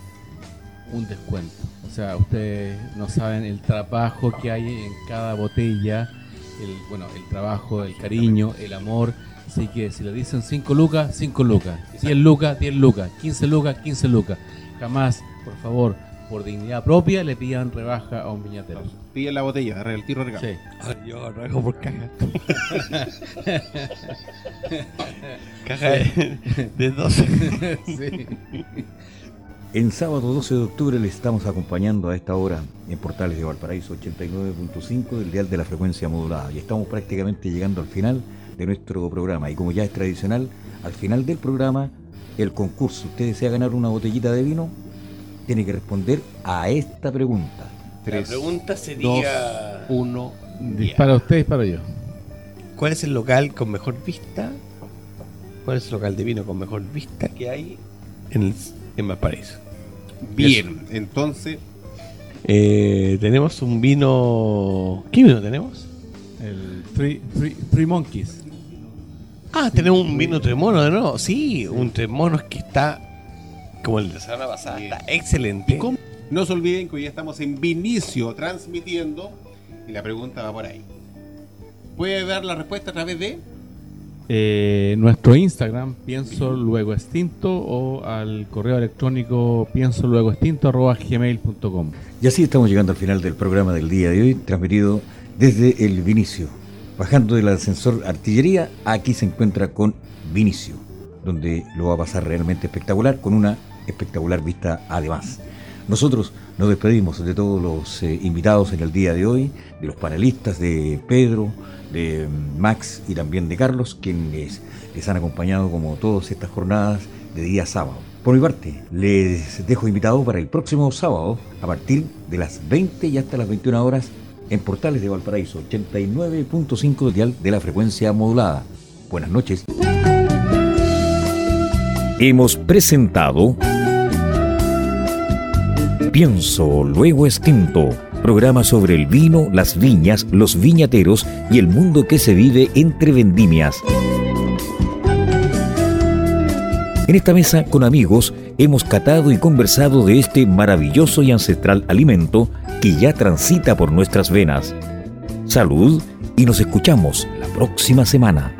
un descuento. O sea, ustedes no saben el trabajo que hay en cada botella, el, bueno, el trabajo, el cariño, el amor. Así que si le dicen 5 lucas, 5 lucas. 10 lucas, 10 lucas. 15 lucas, 15 lucas. Jamás, por favor, por dignidad propia, le pidan rebaja a un viñatero. Pide la botella, el tiro regalo. Sí. Ay, Yo arranco por caja. <laughs> caja de, de 12. <laughs> sí. En sábado 12 de octubre le estamos acompañando a esta hora en Portales de Valparaíso 89.5 del dial de la frecuencia modulada. Y estamos prácticamente llegando al final de nuestro programa. Y como ya es tradicional, al final del programa, el concurso. Usted desea ganar una botellita de vino, tiene que responder a esta pregunta. La Tres, pregunta sería... Uno, Dispara usted, disparo yo. ¿Cuál es el local con mejor vista? ¿Cuál es el local de vino con mejor vista que hay en, el, en Valparaíso? Bien, entonces, Eh, tenemos un vino. ¿Qué vino tenemos? El Three, Three- Three Monkeys. Ah, tenemos un vino tremono de nuevo. Sí, un tremono que está como el de la semana pasada. Bien. Está excelente. ¿cómo? no se olviden que hoy ya estamos en Vinicio transmitiendo y la pregunta va por ahí. ¿Puede dar la respuesta a través de? Eh, nuestro Instagram, pienso luego extinto, o al correo electrónico pienso luego extinto arroba gmail.com. Y así estamos llegando al final del programa del día de hoy, transmitido desde el Vinicio. Bajando del ascensor artillería, aquí se encuentra con Vinicio, donde lo va a pasar realmente espectacular, con una espectacular vista además. Nosotros nos despedimos de todos los eh, invitados en el día de hoy, de los panelistas, de Pedro, de Max y también de Carlos, quienes les han acompañado como todas estas jornadas de día sábado. Por mi parte, les dejo invitados para el próximo sábado a partir de las 20 y hasta las 21 horas en Portales de Valparaíso, 89.5 de dial de la frecuencia modulada. Buenas noches. Hemos presentado Pienso, luego extinto. Programa sobre el vino, las viñas, los viñateros y el mundo que se vive entre vendimias. En esta mesa con amigos hemos catado y conversado de este maravilloso y ancestral alimento que ya transita por nuestras venas. Salud y nos escuchamos la próxima semana.